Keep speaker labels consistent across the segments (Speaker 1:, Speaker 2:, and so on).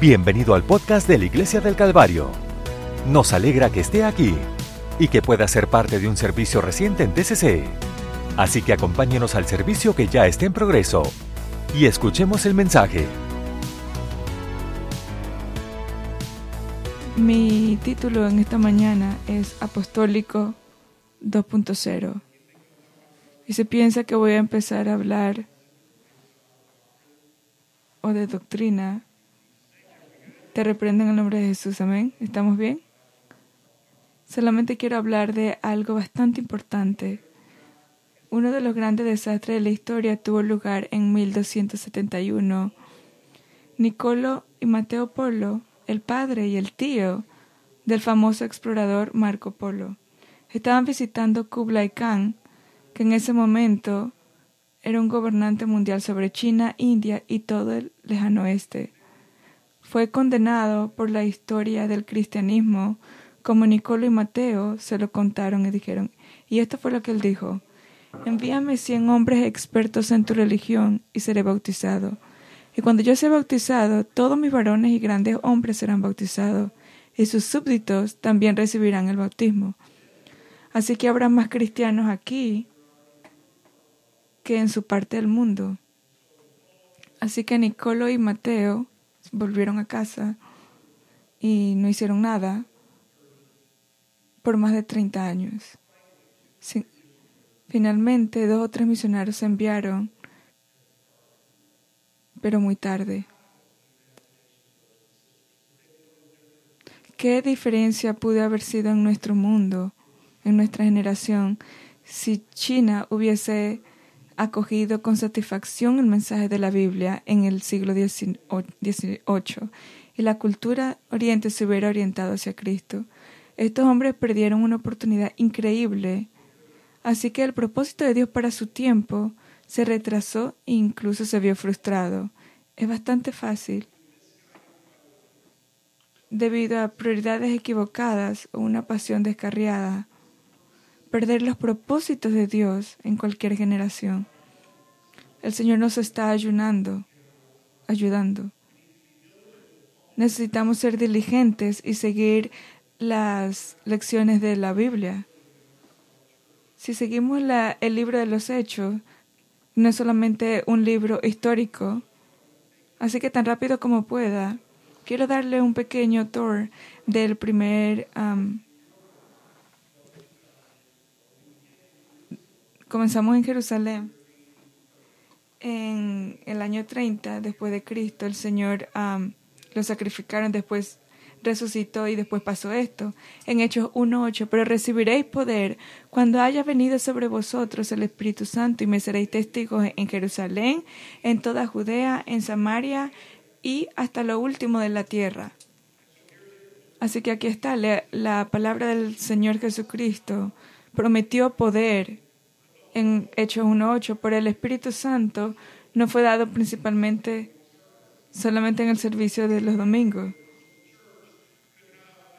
Speaker 1: Bienvenido al podcast de la Iglesia del Calvario. Nos alegra que esté aquí y que pueda ser parte de un servicio reciente en TCC. Así que acompáñenos al servicio que ya está en progreso y escuchemos el mensaje.
Speaker 2: Mi título en esta mañana es Apostólico 2.0 y se piensa que voy a empezar a hablar o de doctrina, te reprenden en el nombre de Jesús. Amén. ¿Estamos bien? Solamente quiero hablar de algo bastante importante. Uno de los grandes desastres de la historia tuvo lugar en 1271. Nicolo y Mateo Polo, el padre y el tío del famoso explorador Marco Polo, estaban visitando Kublai Khan, que en ese momento era un gobernante mundial sobre China, India y todo el lejano oeste. Fue condenado por la historia del cristianismo, como Nicolo y Mateo se lo contaron y dijeron, y esto fue lo que él dijo, envíame cien hombres expertos en tu religión y seré bautizado. Y cuando yo sea bautizado, todos mis varones y grandes hombres serán bautizados, y sus súbditos también recibirán el bautismo. Así que habrá más cristianos aquí que en su parte del mundo. Así que Nicolo y Mateo volvieron a casa y no hicieron nada por más de 30 años. finalmente, dos o tres misioneros se enviaron, pero muy tarde. ¿Qué diferencia pudo haber sido en nuestro mundo, en nuestra generación, si China hubiese acogido con satisfacción el mensaje de la Biblia en el siglo XVIII y la cultura oriente se hubiera orientado hacia Cristo. Estos hombres perdieron una oportunidad increíble, así que el propósito de Dios para su tiempo se retrasó e incluso se vio frustrado. Es bastante fácil. Debido a prioridades equivocadas o una pasión descarriada, perder los propósitos de Dios en cualquier generación. El Señor nos está ayunando, ayudando. Necesitamos ser diligentes y seguir las lecciones de la Biblia. Si seguimos la, el libro de los hechos, no es solamente un libro histórico, así que tan rápido como pueda, quiero darle un pequeño tour del primer Comenzamos en Jerusalén. En el año 30 después de Cristo, el Señor lo sacrificaron, después resucitó y después pasó esto. En Hechos 1.8, pero recibiréis poder cuando haya venido sobre vosotros el Espíritu Santo y me seréis testigos en Jerusalén, en toda Judea, en Samaria y hasta lo último de la tierra. Así que aquí está la, la palabra del Señor Jesucristo. Prometió poder en Hechos 1.8, por el Espíritu Santo no fue dado principalmente solamente en el servicio de los domingos.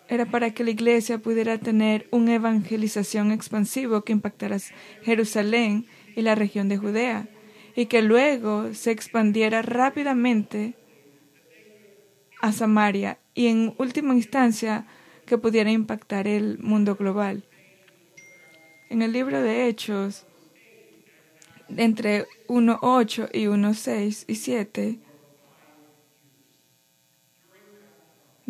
Speaker 2: Era para que la iglesia pudiera tener una evangelización expansiva que impactara Jerusalén y la región de Judea, y que luego se expandiera rápidamente a Samaria y en última instancia que pudiera impactar el mundo global. En el libro de Hechos, entre 1.8 y 1.6 y 7,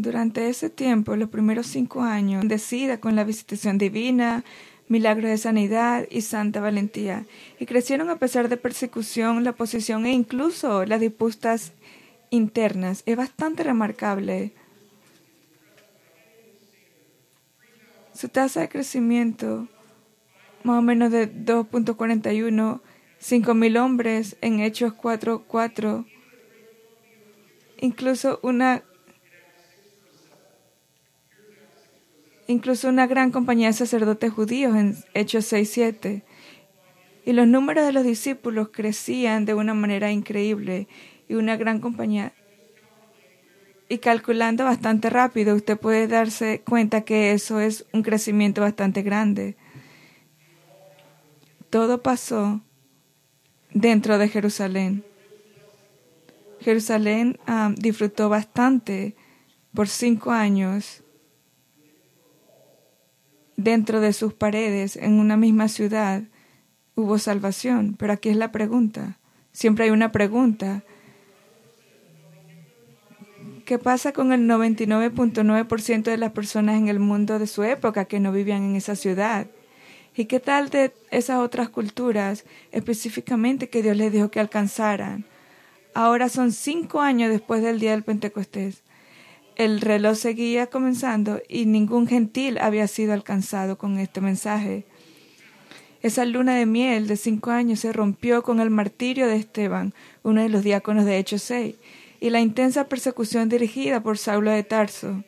Speaker 2: durante ese tiempo, los primeros cinco años, decida con la visitación divina, milagros de sanidad y santa valentía, y crecieron a pesar de persecución, la oposición e incluso las disputas internas. Es bastante remarcable. Su tasa de crecimiento, más o menos de 2.41 cinco mil hombres en Hechos 4.4, incluso una incluso una gran compañía de sacerdotes judíos en Hechos 6.7. Y los números de los discípulos crecían de una manera increíble y una gran compañía. Y calculando bastante rápido, usted puede darse cuenta que eso es un crecimiento bastante grande. Todo pasó dentro de Jerusalén. Jerusalén disfrutó bastante por cinco años dentro de sus paredes, en una misma ciudad, hubo salvación. Pero aquí es la pregunta. Siempre hay una pregunta. ¿Qué pasa con el 99.9% de las personas en el mundo de su época que no vivían en esa ciudad? ¿Y qué tal de esas otras culturas específicamente que Dios les dijo que alcanzaran? Ahora son cinco años después del día del Pentecostés. El reloj seguía comenzando y ningún gentil había sido alcanzado con este mensaje. Esa luna de miel de cinco años se rompió con el martirio de Esteban, uno de los diáconos de Hechos 6, y la intensa persecución dirigida por Saulo de Tarso.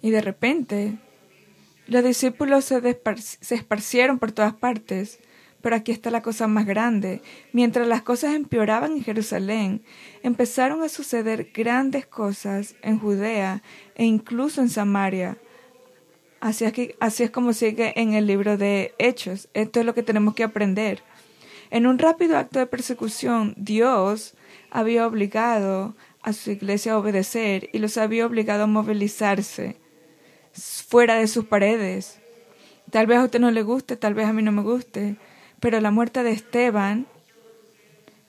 Speaker 2: Y de repente, los discípulos se, esparcieron por todas partes. Pero aquí está la cosa más grande. Mientras las cosas empeoraban en Jerusalén, empezaron a suceder grandes cosas en Judea e incluso en Samaria. Así es como sigue en el libro de Hechos. Esto es lo que tenemos que aprender. En un rápido acto de persecución, Dios había obligado a su iglesia a obedecer y los había obligado a movilizarse fuera de sus paredes. Tal vez a usted no le guste, tal vez a mí no me guste, pero la muerte de Esteban,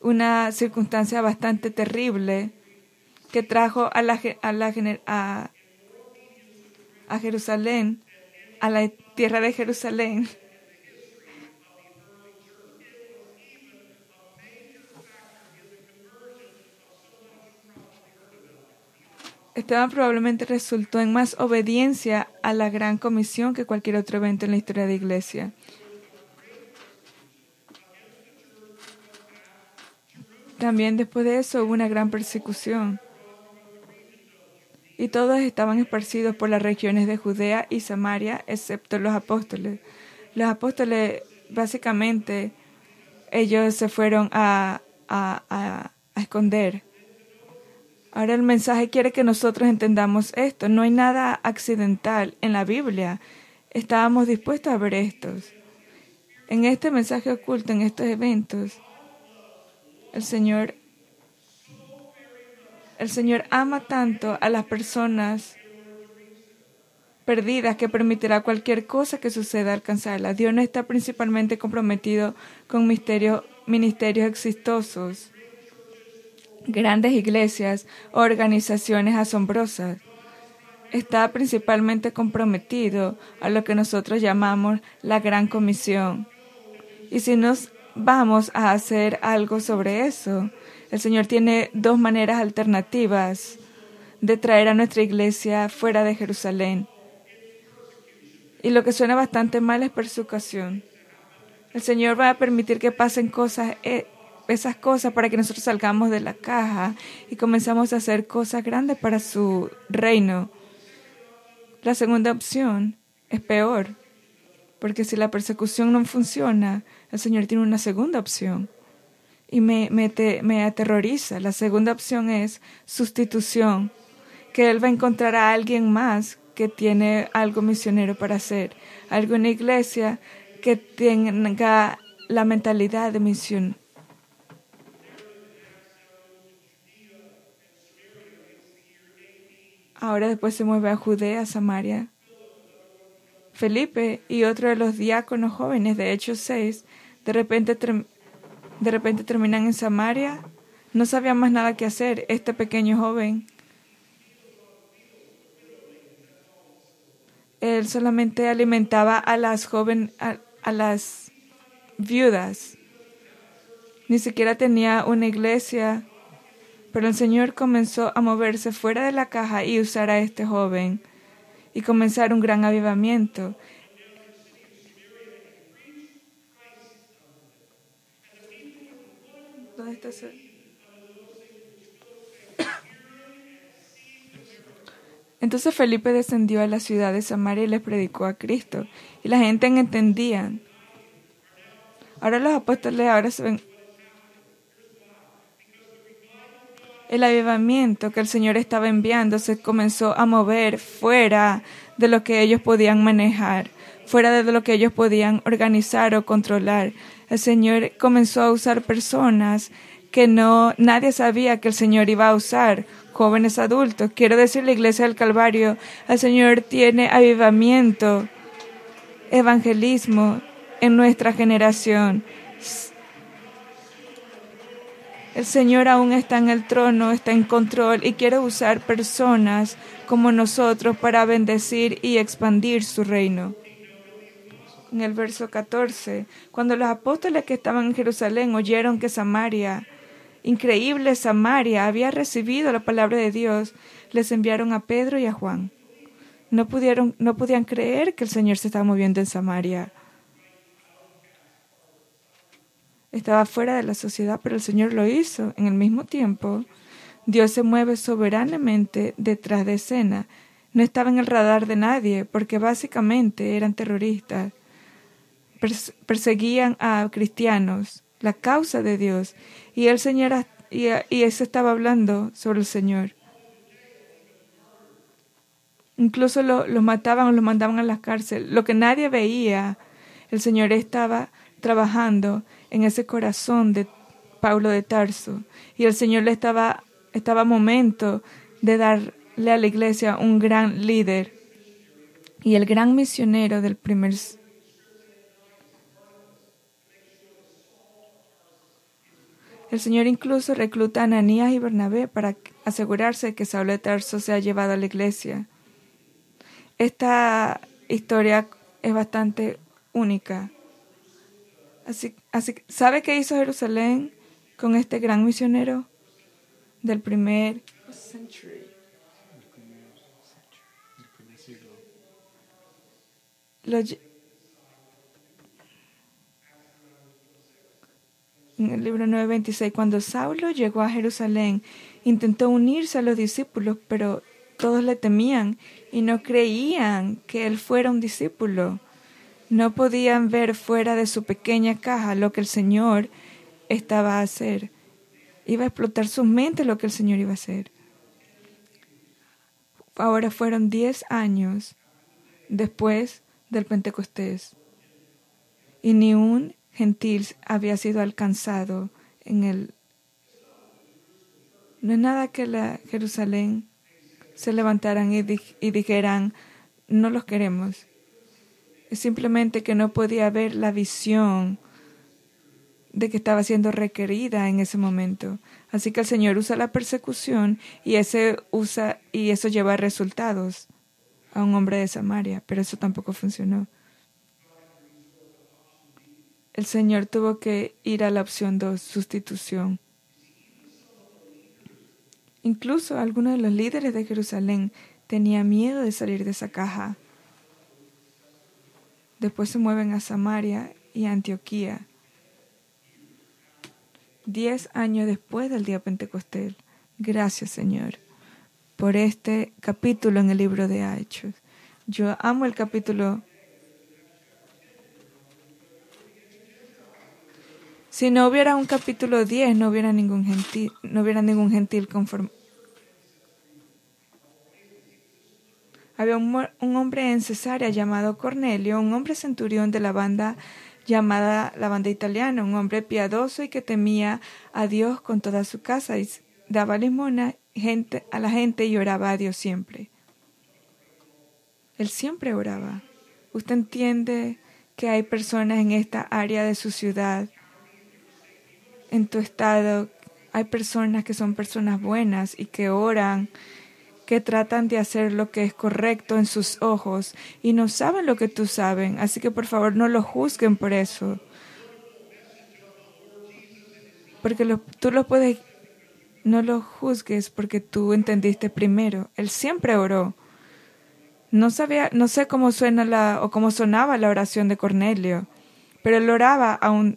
Speaker 2: una circunstancia bastante terrible que trajo a, la, a, a Jerusalén, a la tierra de Jerusalén, Esteban probablemente resultó en más obediencia a la gran comisión que cualquier otro evento en la historia de la iglesia. También después de eso hubo una gran persecución. Y todos estaban esparcidos por las regiones de Judea y Samaria, excepto los apóstoles. Los apóstoles, básicamente, ellos se fueron a, a, a, a esconder Ahora el mensaje quiere que nosotros entendamos esto. No hay nada accidental en la Biblia. Estábamos dispuestos a ver estos. En este mensaje oculto, en estos eventos, el Señor, el Señor ama tanto a las personas perdidas que permitirá cualquier cosa que suceda alcanzarla. Dios no está principalmente comprometido con misterios, ministerios exitosos grandes iglesias, organizaciones asombrosas. Está principalmente comprometido a lo que nosotros llamamos la Gran Comisión. Y si nos vamos a hacer algo sobre eso, el Señor tiene dos maneras alternativas de traer a nuestra iglesia fuera de Jerusalén. Y lo que suena bastante mal es persecución. El Señor va a permitir que pasen cosas eh, esas cosas para que nosotros salgamos de la caja y comenzamos a hacer cosas grandes para su reino. La segunda opción es peor, porque si la persecución no funciona, el Señor tiene una segunda opción y me, me, me aterroriza. La segunda opción es sustitución, que Él va a encontrar a alguien más que tiene algo misionero para hacer, la iglesia que tenga la mentalidad de misión Ahora después se mueve a Judea, Samaria. Felipe y otro de los diáconos jóvenes de Hechos 6 de repente, de repente terminan en Samaria. No sabía más nada que hacer este pequeño joven. Él solamente alimentaba a las jóvenes, a las viudas. Ni siquiera tenía una iglesia pero el Señor comenzó a moverse fuera de la caja y usar a este joven y comenzar un gran avivamiento. Entonces Felipe descendió a la ciudad de Samaria y les predicó a Cristo. Y la gente entendía. Ahora los apóstoles ahora se ven el avivamiento que el Señor estaba enviando se comenzó a mover fuera de lo que ellos podían manejar, fuera de lo que ellos podían organizar o controlar. El Señor comenzó a usar personas que no nadie sabía que el Señor iba a usar jóvenes adultos. Quiero decir, la iglesia del Calvario, el Señor tiene avivamiento, evangelismo en nuestra generación. El Señor aún está en el trono, está en control y quiere usar personas como nosotros para bendecir y expandir su reino. En el verso 14, cuando los apóstoles que estaban en Jerusalén oyeron que Samaria, increíble Samaria, había recibido la palabra de Dios, les enviaron a Pedro y a Juan. No pudieron, no podían creer que el Señor se estaba moviendo en Samaria. Estaba fuera de la sociedad, pero el Señor lo hizo. En el mismo tiempo, Dios se mueve soberanamente detrás de escena. No estaba en el radar de nadie, porque básicamente eran terroristas. perseguían a cristianos, la causa de Dios. Y el Señor, y, y eso estaba hablando sobre el Señor. Incluso los lo mataban o los mandaban a la cárcel. Lo que nadie veía, el Señor estaba trabajando en ese corazón de Pablo de Tarso. Y el Señor le estaba, estaba momento de darle a la iglesia un gran líder y el gran misionero del primer El Señor incluso recluta a Ananías y Bernabé para asegurarse que Saulo de Tarso sea llevado a la iglesia. Esta historia es bastante única. Así, así, ¿Sabe qué hizo Jerusalén con este gran misionero del primer en el libro 9:26, cuando Saulo llegó a Jerusalén, intentó unirse a los discípulos, pero todos le temían y no creían que él fuera un discípulo. No podían ver fuera de su pequeña caja lo que el Señor estaba a hacer. Iba a explotar su mente lo que el Señor iba a hacer. Ahora fueron diez años después del Pentecostés y ni un gentil había sido alcanzado en el... No es nada que la Jerusalén se levantaran y, y dijeran, no los queremos simplemente que no podía ver la visión de que estaba siendo requerida en ese momento. Así que el Señor usa la persecución y ese usa y eso lleva resultados a un hombre de Samaria, pero eso tampoco funcionó. El Señor tuvo que ir a la opción 2, sustitución. Incluso algunos de los líderes de Jerusalén tenían miedo de salir de esa caja Después se mueven a Samaria y Antioquía. Diez años después del día Pentecostés. Gracias, Señor, por este capítulo en el libro de Hechos. Yo amo el capítulo. Si no hubiera un capítulo 10, no hubiera ningún gentil, no hubiera ningún gentil conforme, Había un, hombre en Cesarea llamado Cornelio, un hombre centurión de la banda llamada la banda italiana, un hombre piadoso y que temía a Dios con toda su casa y daba limona gente, a la gente y oraba a Dios siempre. Él siempre oraba. Usted entiende que hay personas en esta área de su ciudad, en tu estado, hay personas que son personas buenas y que oran que tratan de hacer lo que es correcto en sus ojos y no saben lo que tú saben. Así que por favor no lo juzguen por eso. Porque tú lo puedes, no lo juzgues porque tú entendiste primero. Él siempre oró. No sabía, no sé cómo suena la o cómo sonaba la oración de Cornelio, pero él oraba a,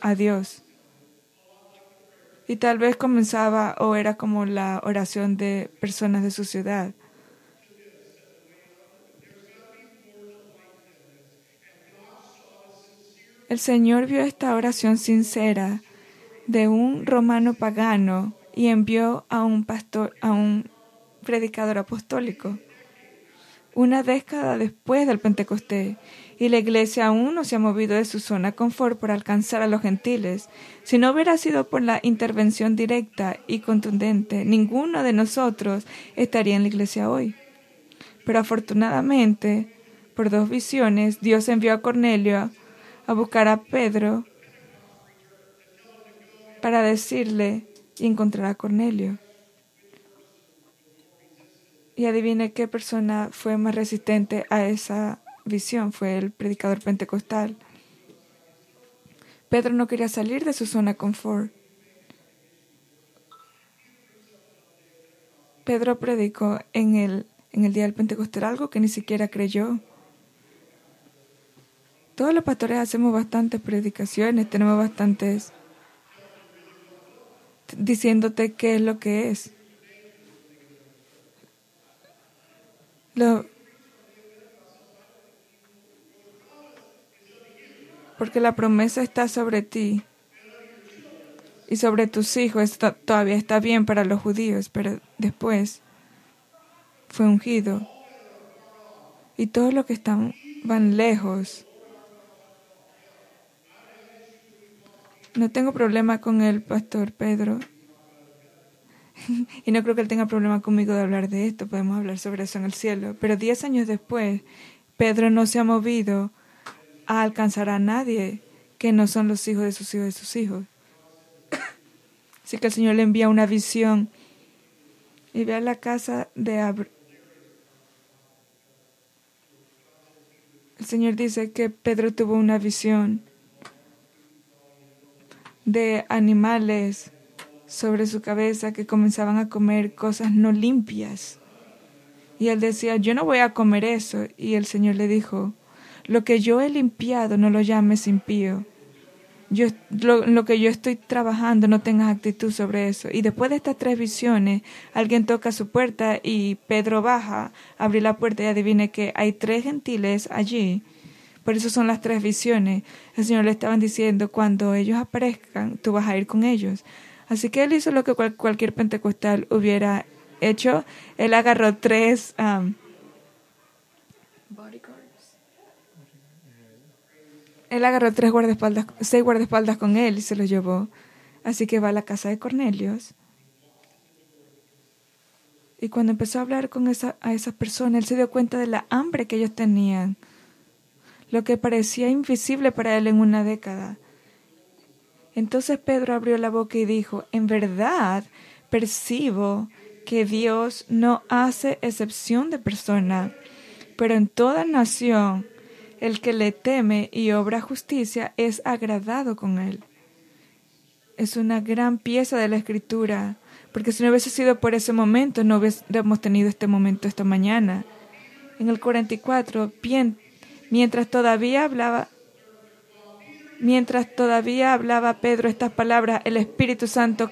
Speaker 2: a Dios. Y tal vez comenzaba o era como la oración de personas de su ciudad. El Señor vio esta oración sincera de un romano pagano y envió a un pastor, a un predicador apostólico. Una década después del Pentecostés, y la iglesia aún no se ha movido de su zona confort por alcanzar a los gentiles. Si no hubiera sido por la intervención directa y contundente, ninguno de nosotros estaría en la iglesia hoy. Pero afortunadamente, por dos visiones, Dios envió a Cornelio a buscar a Pedro para decirle y encontrar a Cornelio. Y adivine qué persona fue más resistente a esa visión, fue el predicador pentecostal. Pedro no quería salir de su zona confort. Pedro predicó en el, en el día del Pentecostal algo que ni siquiera creyó. Todos los pastores hacemos bastantes predicaciones, tenemos bastantes diciéndote qué es lo que es. Lo, porque la promesa está sobre ti y sobre tus hijos. todavía está bien para los judíos, pero después fue ungido. Y todos los que están van lejos. No tengo problema con el pastor Pedro. y no creo que él tenga problema conmigo de hablar de esto. Podemos hablar sobre eso en el cielo. Pero diez años después, Pedro no se ha movido a alcanzar a nadie que no son los hijos de sus hijos de sus hijos. Así que el Señor le envía una visión y ve a la casa de Abraham. El Señor dice que Pedro tuvo una visión de animales sobre su cabeza que comenzaban a comer cosas no limpias. Y él decía, yo no voy a comer eso. Y el Señor le dijo, lo que yo he limpiado no lo llames impío. Yo, lo, que yo estoy trabajando, no tengas actitud sobre eso. Y después de estas tres visiones, alguien toca su puerta y Pedro baja, abre la puerta y adivine que hay tres gentiles allí. Por eso son las tres visiones. El Señor le estaban diciendo, cuando ellos aparezcan, tú vas a ir con ellos. Así que él hizo lo que cualquier pentecostal hubiera hecho. Él agarró tres Él agarró tres guardaespaldas, seis guardaespaldas con él y se los llevó. Así que va a la casa de Cornelios. Y cuando empezó a hablar con esa, a esas personas, él se dio cuenta de la hambre que ellos tenían. Lo que parecía invisible para él en una década. Entonces Pedro abrió la boca y dijo, en verdad percibo que Dios no hace excepción de persona, pero en toda nación el que le teme y obra justicia es agradado con él. Es una gran pieza de la escritura, porque si no hubiese sido por ese momento, no hubiésemos tenido este momento esta mañana. En el 44, mientras todavía hablaba, mientras todavía hablaba Pedro estas palabras, el Espíritu Santo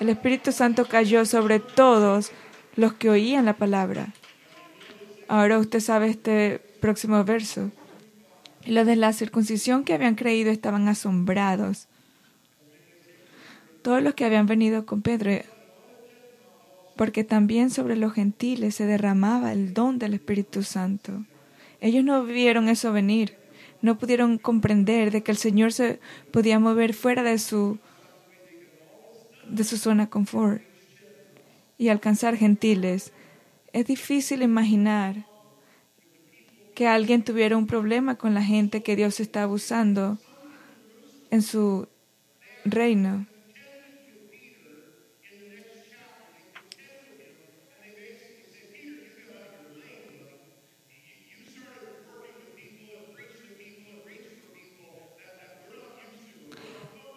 Speaker 2: el Espíritu Santo cayó sobre todos los que oían la palabra. Ahora usted sabe este próximo verso. Los de la circuncisión que habían creído estaban asombrados. Todos los que habían venido con Pedro, porque también sobre los gentiles se derramaba el don del Espíritu Santo. Ellos no vieron eso venir, no pudieron comprender de que el Señor se podía mover fuera de su de su zona confort y alcanzar gentiles. Es difícil imaginar que alguien tuviera un problema con la gente que Dios está abusando en su reino.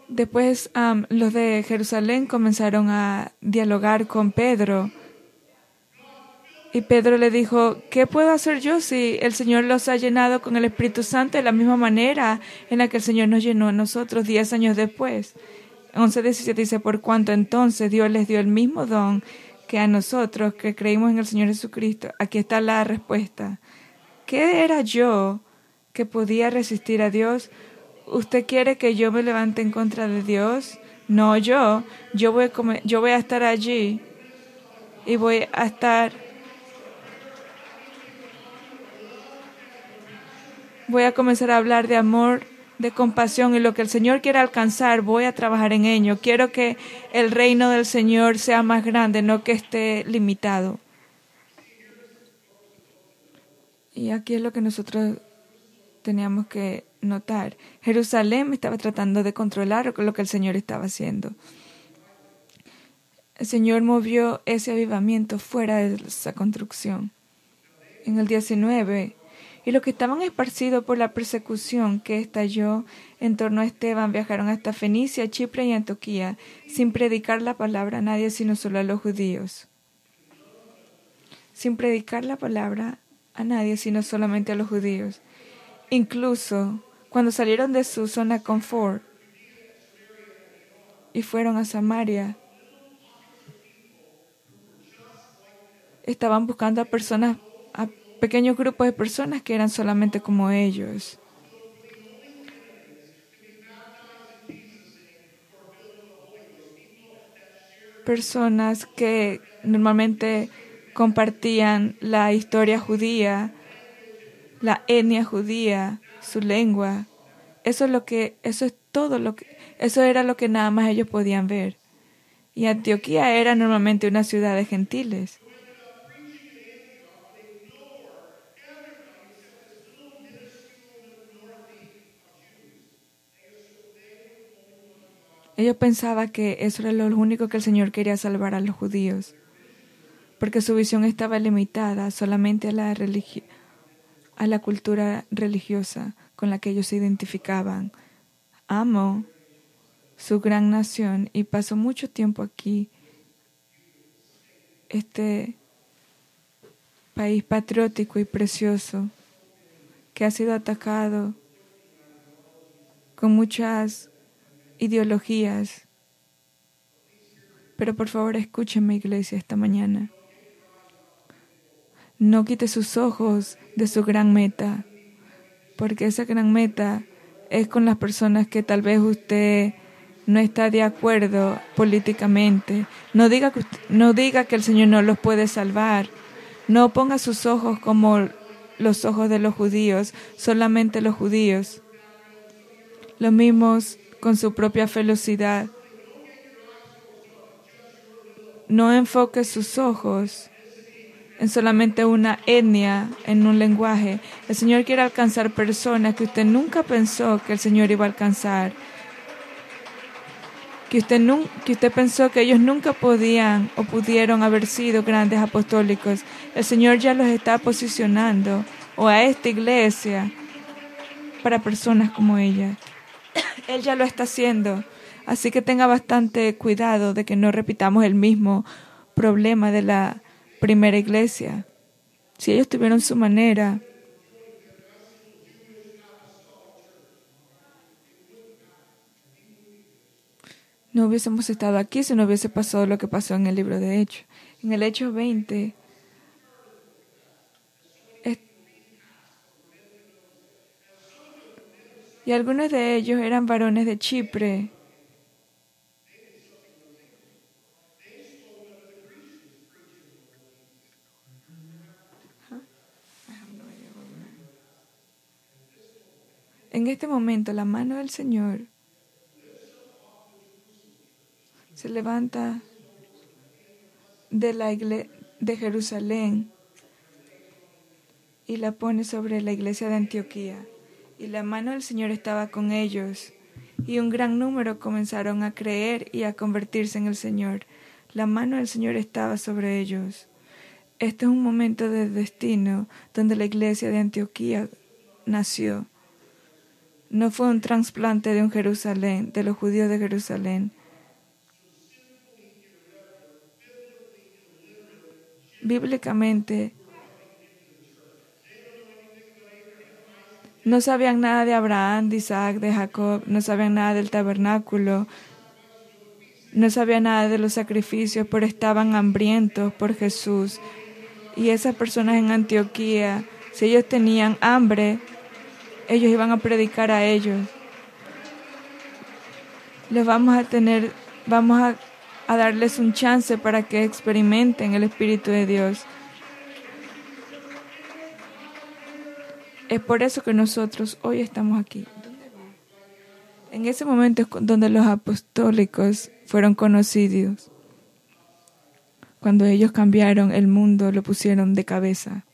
Speaker 2: Después los de Jerusalén comenzaron a dialogar con Pedro y Pedro le dijo, ¿qué puedo hacer yo si el Señor los ha llenado con el Espíritu Santo de la misma manera en la que el Señor nos llenó a nosotros diez años después? 11.17 dice, por cuanto entonces Dios les dio el mismo don que a nosotros que creímos en el Señor Jesucristo. Aquí está la respuesta. ¿Qué era yo que podía resistir a Dios? ¿Usted quiere que yo me levante en contra de Dios? No, yo. Yo voy a, yo voy a estar allí y voy a estar voy a comenzar a hablar de amor, de compasión y lo que el Señor quiere alcanzar, voy a trabajar en ello. Quiero que el reino del Señor sea más grande, no que esté limitado. Y aquí es lo que nosotros teníamos que notar. Jerusalén estaba tratando de controlar lo que el Señor estaba haciendo. El Señor movió ese avivamiento fuera de esa construcción. En el 19, y los que estaban esparcidos por la persecución que estalló en torno a Esteban viajaron hasta Fenicia, Chipre y Antioquía, sin predicar la palabra a nadie sino solo a los judíos. Sin predicar la palabra a nadie sino solamente a los judíos. Incluso cuando salieron de su zona confort y fueron a Samaria, estaban buscando a personas, pequeños grupos de personas que eran solamente como ellos. Personas que normalmente compartían la historia judía, la etnia judía, su lengua. Eso es lo que, eso es todo lo que, eso era lo que nada más ellos podían ver. Y Antioquía era normalmente una ciudad de gentiles. Ellos pensaban que eso era lo único que el Señor quería salvar a los judíos, porque su visión estaba limitada solamente a la, a la cultura religiosa con la que ellos se identificaban. Amo su gran nación y pasó mucho tiempo aquí, este país patriótico y precioso que ha sido atacado con muchas ideologías. Pero por favor escúchenme, iglesia, esta mañana. No quite sus ojos de su gran meta, porque esa gran meta es con las personas que tal vez usted no está de acuerdo políticamente. No diga que, no diga que el Señor no los puede salvar. No ponga sus ojos como los ojos de los judíos, solamente los judíos. Los mismos con su propia velocidad. No enfoque sus ojos en solamente una etnia, en un lenguaje. El Señor quiere alcanzar personas que usted nunca pensó que el Señor iba a alcanzar. Que usted, que usted pensó que ellos nunca podían o pudieron haber sido grandes apostólicos. El Señor ya los está posicionando, o a esta iglesia, para personas como ella. Él ya lo está haciendo. Así que tenga bastante cuidado de que no repitamos el mismo problema de la primera iglesia. Si ellos tuvieron su manera, no hubiésemos estado aquí si no hubiese pasado lo que pasó en el libro de Hechos. En el Hecho 20, y algunos de ellos eran varones de Chipre. En este momento la mano del Señor se levanta de la de Jerusalén y la pone sobre la iglesia de Antioquía y la mano del Señor estaba con ellos, y un gran número comenzaron a creer y a convertirse en el Señor. La mano del Señor estaba sobre ellos. Este es un momento de destino donde la iglesia de Antioquía nació. No fue un trasplante de un Jerusalén, de los judíos de Jerusalén. Bíblicamente, No sabían nada de Abraham, de Isaac, de Jacob, no sabían nada del tabernáculo, no sabían nada de los sacrificios, pero estaban hambrientos por Jesús. Y esas personas en Antioquía, si ellos tenían hambre, ellos iban a predicar a ellos. Les vamos a tener, vamos a, a darles un chance para que experimenten el Espíritu de Dios. Es por eso que nosotros hoy estamos aquí. En ese momento es donde los apostólicos fueron conocidos. Cuando ellos cambiaron el mundo, lo pusieron de cabeza.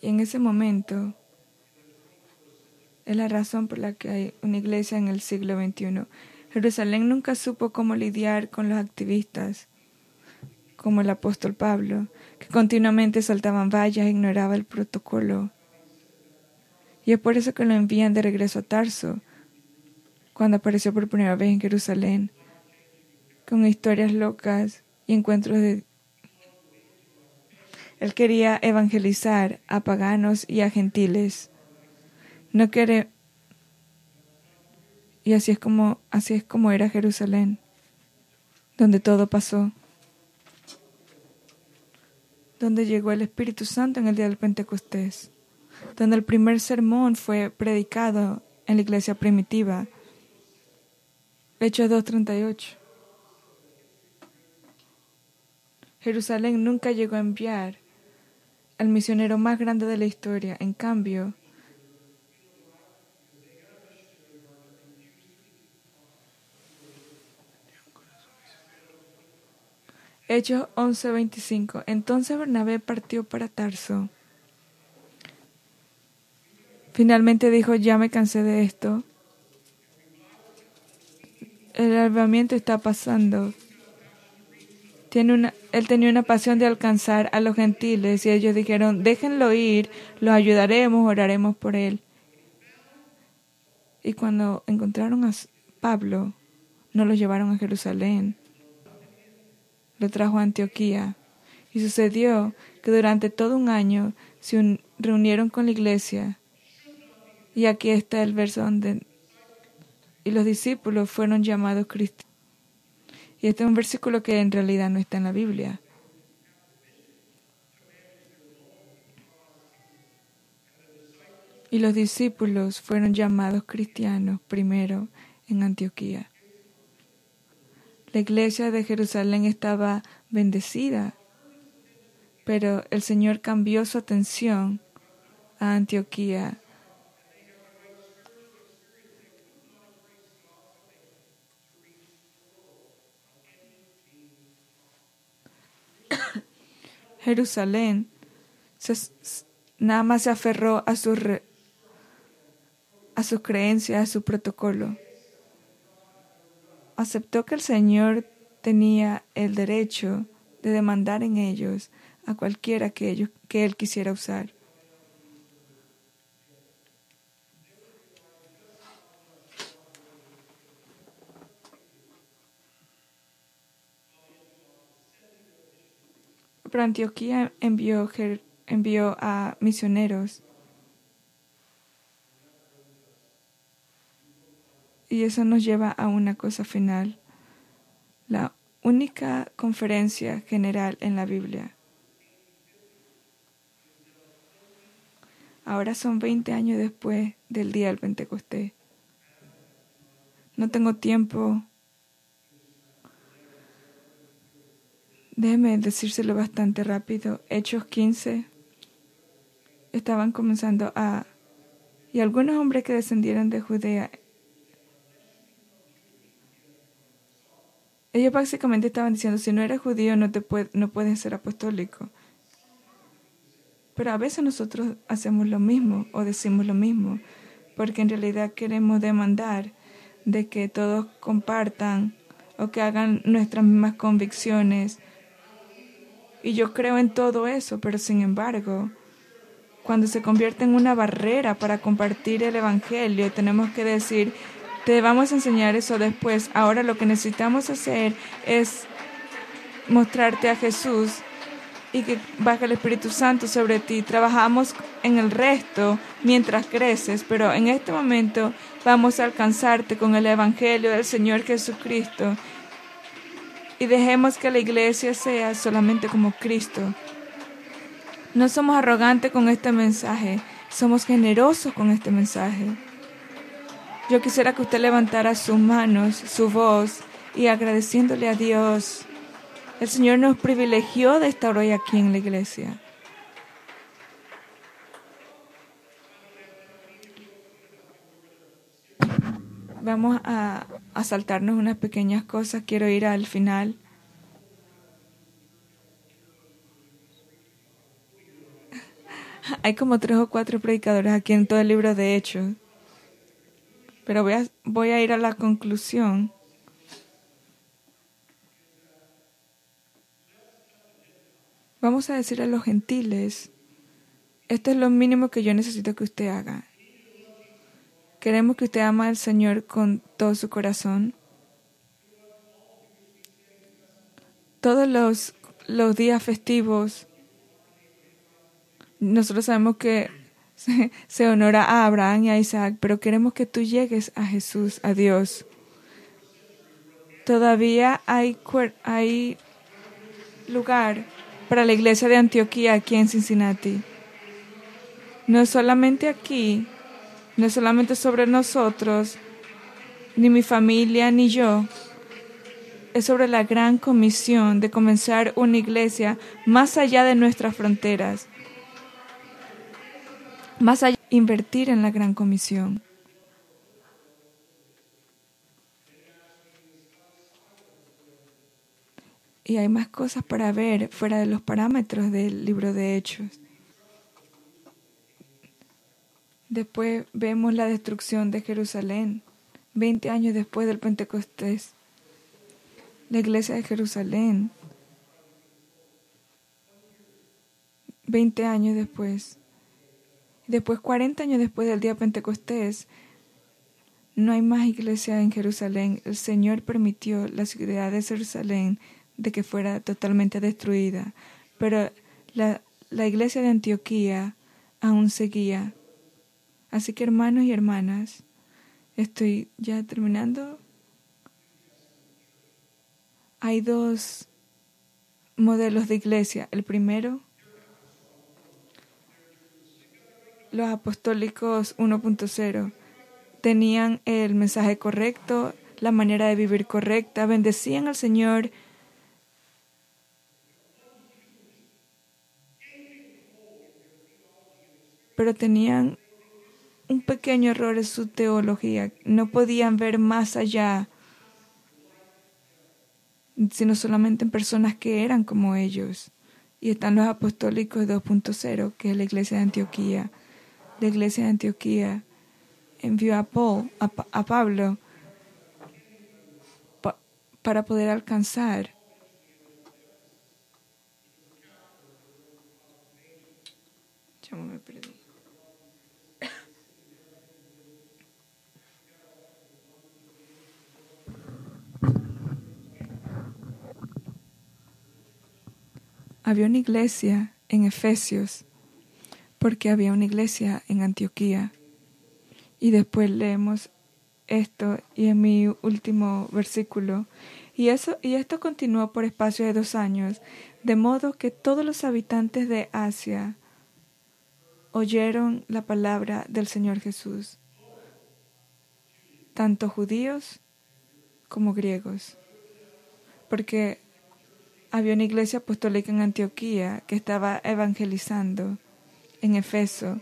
Speaker 2: Y en ese momento es la razón por la que hay una iglesia en el siglo XXI. Jerusalén nunca supo cómo lidiar con los activistas, como el apóstol Pablo, que continuamente saltaban vallas e ignoraba el protocolo. Y es por eso que lo envían de regreso a Tarso, cuando apareció por primera vez en Jerusalén, con historias locas y encuentros de... Él quería evangelizar a paganos y a gentiles. No quiere... Y así es como, así es como era Jerusalén, donde todo pasó, donde llegó el Espíritu Santo en el día del Pentecostés, donde el primer sermón fue predicado en la iglesia primitiva, Hechos 2.38. Jerusalén nunca llegó a enviar al misionero más grande de la historia. En cambio, Hechos 11:25. Entonces Bernabé partió para Tarso. Finalmente dijo, ya me cansé de esto el avivamiento está pasando. Tiene una, él tenía una pasión de alcanzar a los gentiles y ellos dijeron, déjenlo ir, los ayudaremos, oraremos por él. Y cuando encontraron a Pablo, no lo llevaron a Jerusalén, lo trajo a Antioquía. Y sucedió que durante todo un año se reunieron con la iglesia. Y aquí está el verso donde y los discípulos fueron llamados cristianos. Y este es un versículo que en realidad no está en la Biblia. Y los discípulos fueron llamados cristianos primero en Antioquía. La iglesia de Jerusalén estaba bendecida, pero el Señor cambió su atención a Antioquía Jerusalén nada más se aferró a, su a sus creencias, a su protocolo. Aceptó que el Señor tenía el derecho de demandar en ellos a cualquiera que, ellos, que Él quisiera usar. Pero Antioquía envió, envió a misioneros. Y eso nos lleva a una cosa final. La única conferencia general en la Biblia. Ahora son 20 años después del día del Pentecostés. No tengo tiempo Déjeme decírselo bastante rápido. Hechos 15 estaban comenzando a... Y algunos hombres que descendieron de Judea, ellos básicamente estaban diciendo, si no eres judío no, te no puedes ser apostólico. Pero a veces nosotros hacemos lo mismo o decimos lo mismo, porque en realidad queremos demandar de que todos compartan o que hagan nuestras mismas convicciones y yo creo en todo eso, pero sin embargo, cuando se convierte en una barrera para compartir el Evangelio, tenemos que decir, te vamos a enseñar eso después. Ahora lo que necesitamos hacer es mostrarte a Jesús y que baje el Espíritu Santo sobre ti. Trabajamos en el resto mientras creces, pero en este momento vamos a alcanzarte con el Evangelio del Señor Jesucristo y dejemos que la iglesia sea solamente como Cristo. No somos arrogantes con este mensaje, somos generosos con este mensaje. Yo quisiera que usted levantara sus manos, su voz, y agradeciéndole a Dios. El Señor nos privilegió de estar hoy aquí en la iglesia. Vamos a, saltarnos unas pequeñas cosas. Quiero ir al final. Hay como tres o cuatro predicadores aquí en todo el libro de Hechos. Pero voy a, voy a ir a la conclusión. Vamos a decir a los gentiles, esto es lo mínimo que yo necesito que usted haga. Queremos que usted ama al Señor con todo su corazón. Todos los, los días festivos, nosotros sabemos que se, honora a Abraham y a Isaac, pero queremos que tú llegues a Jesús, a Dios. Todavía hay lugar para la iglesia de Antioquía aquí en Cincinnati. No es solamente aquí, no es solamente sobre nosotros, ni mi familia, ni yo. Es sobre la gran comisión de comenzar una iglesia más allá de nuestras fronteras. Más allá invertir en la gran comisión. y hay más cosas para ver fuera de los parámetros del libro de Hechos. Después vemos la destrucción de Jerusalén, 20 años después del Pentecostés. La iglesia de Jerusalén, 20 años después. Después, 40 años después del día Pentecostés, no hay más iglesia en Jerusalén. El Señor permitió la ciudad de Jerusalén de que fuera totalmente destruida, pero la, la iglesia de Antioquía aún seguía. Así que hermanos y hermanas, estoy ya terminando. Hay dos modelos de iglesia. El primero, los apostólicos 1.0 tenían el mensaje correcto, la manera de vivir correcta, bendecían al Señor pero tenían un pequeño error en su teología. No podían ver más allá, sino solamente en personas que eran como ellos. Y están los apostólicos 2.0, que es la iglesia de Antioquía. La iglesia de Antioquía envió a, Paul, a, Pablo para poder alcanzar. Había una iglesia en Efesios, porque había una iglesia en Antioquía. Y después leemos esto y en mi último versículo. Y, eso, y esto continuó por espacio de dos años, de modo que todos los habitantes de Asia oyeron la palabra del Señor Jesús, tanto judíos como griegos, porque había una iglesia apostólica en Antioquía que estaba evangelizando en Efeso.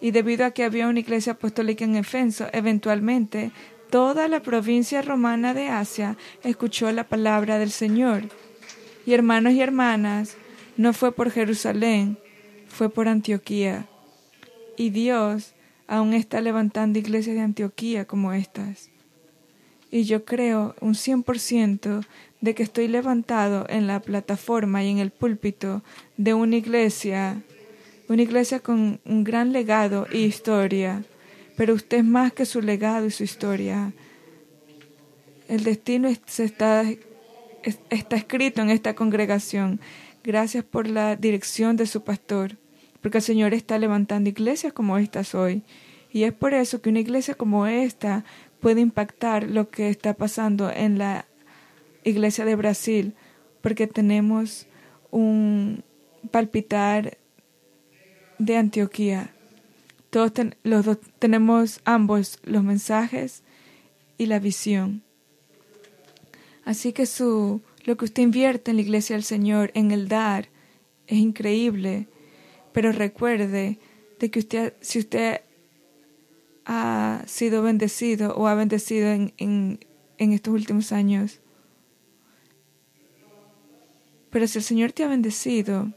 Speaker 2: Y debido a que había una iglesia apostólica en Efeso, eventualmente toda la provincia romana de Asia escuchó la palabra del Señor. Y hermanos y hermanas, no fue por Jerusalén, fue por Antioquía. Y Dios aún está levantando iglesias de Antioquía como estas. Y yo creo un 100% de que estoy levantado en la plataforma y en el púlpito de una iglesia, una iglesia con un gran legado y historia, pero usted es más que su legado y su historia. El destino está, está escrito en esta congregación. Gracias por la dirección de su pastor, porque el Señor está levantando iglesias como estas hoy. Y es por eso que una iglesia como esta puede impactar lo que está pasando en la Iglesia de Brasil, porque tenemos un palpitar de Antioquía. Todos los dos tenemos ambos los mensajes y la visión. Así que su lo que usted invierte en la iglesia del Señor, en el dar, es increíble. Pero recuerde de que usted, si usted ha sido bendecido o ha bendecido en, en, en estos últimos años. Pero si el Señor te ha bendecido,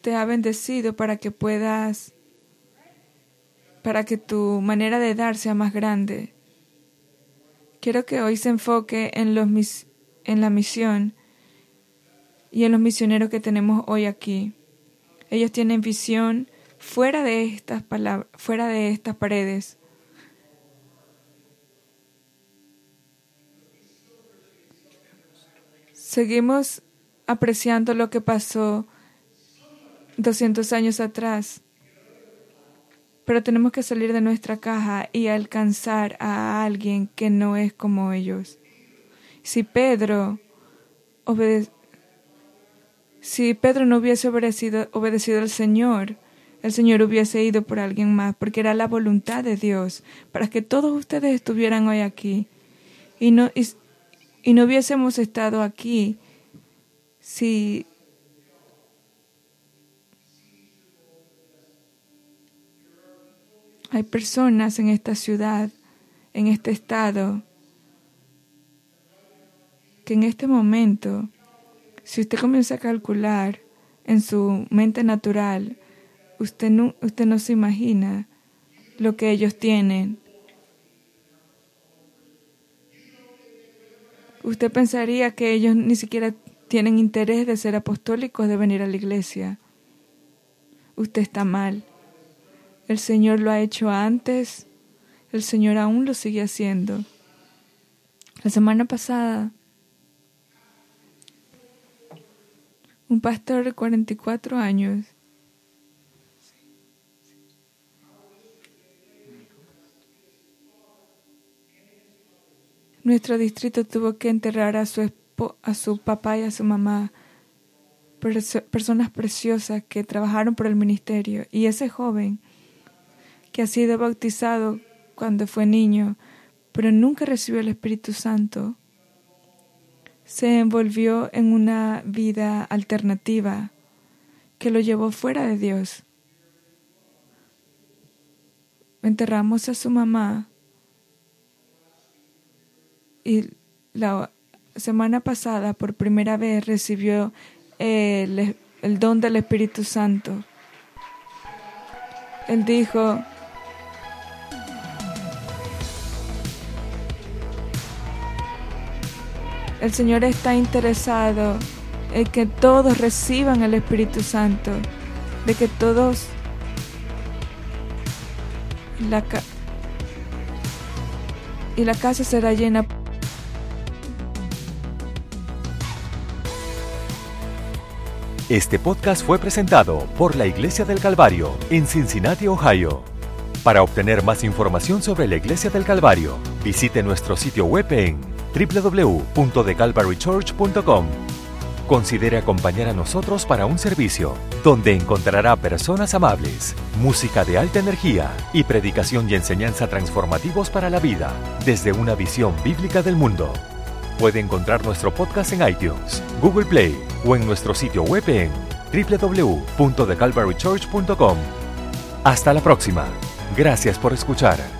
Speaker 2: te ha bendecido para que puedas, para que tu manera de dar sea más grande. Quiero que hoy se enfoque en, los, en la misión y en los misioneros que tenemos hoy aquí. Ellos tienen visión fuera de estas palabras, fuera de estas paredes. Seguimos apreciando lo que pasó 200 años atrás, pero tenemos que salir de nuestra caja y alcanzar a alguien que no es como ellos. Si Pedro si Pedro no hubiese obedecido, obedecido al Señor, el Señor hubiese ido por alguien más, porque era la voluntad de Dios para que todos ustedes estuvieran hoy aquí. Y no, y, no hubiésemos estado aquí si hay personas en esta ciudad, en este estado, que en este momento si usted comienza a calcular en su mente natural, usted no, usted no se imagina lo que ellos tienen. Usted pensaría que ellos ni siquiera tienen interés de ser apostólicos, de venir a la iglesia. Usted está mal. El Señor lo ha hecho antes, el Señor aún lo sigue haciendo. La semana pasada un pastor de 44 años. Nuestro distrito tuvo que enterrar a su, a su papá y a su mamá, personas preciosas que trabajaron por el ministerio. Y ese joven que ha sido bautizado cuando fue niño, pero nunca recibió el Espíritu Santo, se envolvió en una vida alternativa que lo llevó fuera de Dios. Enterramos a su mamá y la semana pasada por primera vez recibió el, don del Espíritu Santo. Él dijo, El Señor está interesado en que todos reciban el Espíritu Santo, de que todos y la casa será llena.
Speaker 1: Este podcast fue presentado por la Iglesia del Calvario en Cincinnati, Ohio. Para obtener más información sobre la Iglesia del Calvario, visite nuestro sitio web en www.thecalvarychurch.com. Considere acompañar a nosotros para un servicio donde encontrará personas amables, música de alta energía y predicación y enseñanza transformativos para la vida desde una visión bíblica del mundo. Puede encontrar nuestro podcast en iTunes, Google Play o en nuestro sitio web en www.thecalvarychurch.com. Hasta la próxima. Gracias por escuchar.